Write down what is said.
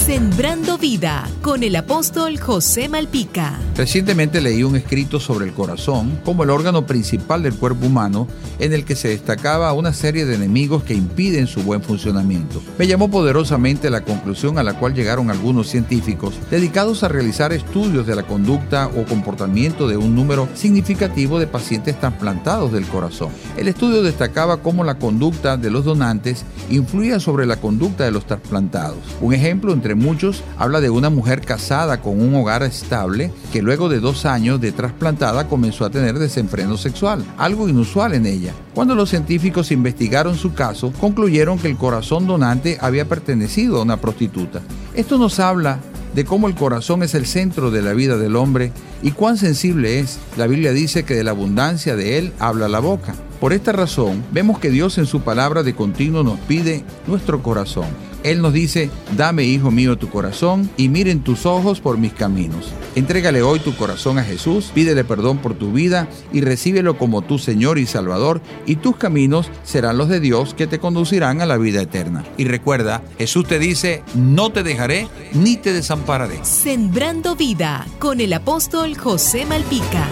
Sembrando vida con el apóstol José Malpica. Recientemente leí un escrito sobre el corazón como el órgano principal del cuerpo humano en el que se destacaba una serie de enemigos que impiden su buen funcionamiento. Me llamó poderosamente la conclusión a la cual llegaron algunos científicos dedicados a realizar estudios de la conducta o comportamiento de un número significativo de pacientes trasplantados del corazón. El estudio destacaba cómo la conducta de los donantes influía sobre la conducta de los trasplantados. Un ejemplo entre muchos habla de una mujer casada con un hogar estable que luego de dos años de trasplantada comenzó a tener desenfreno sexual, algo inusual en ella. Cuando los científicos investigaron su caso, concluyeron que el corazón donante había pertenecido a una prostituta. Esto nos habla de cómo el corazón es el centro de la vida del hombre y cuán sensible es. La Biblia dice que de la abundancia de él habla la boca. Por esta razón, vemos que Dios en su palabra de continuo nos pide nuestro corazón. Él nos dice, dame, hijo mío, tu corazón y miren tus ojos por mis caminos. Entrégale hoy tu corazón a Jesús, pídele perdón por tu vida y recíbelo como tu Señor y Salvador, y tus caminos serán los de Dios que te conducirán a la vida eterna. Y recuerda, Jesús te dice, no te dejaré ni te desampararé. Sembrando vida con el apóstol José Malpica.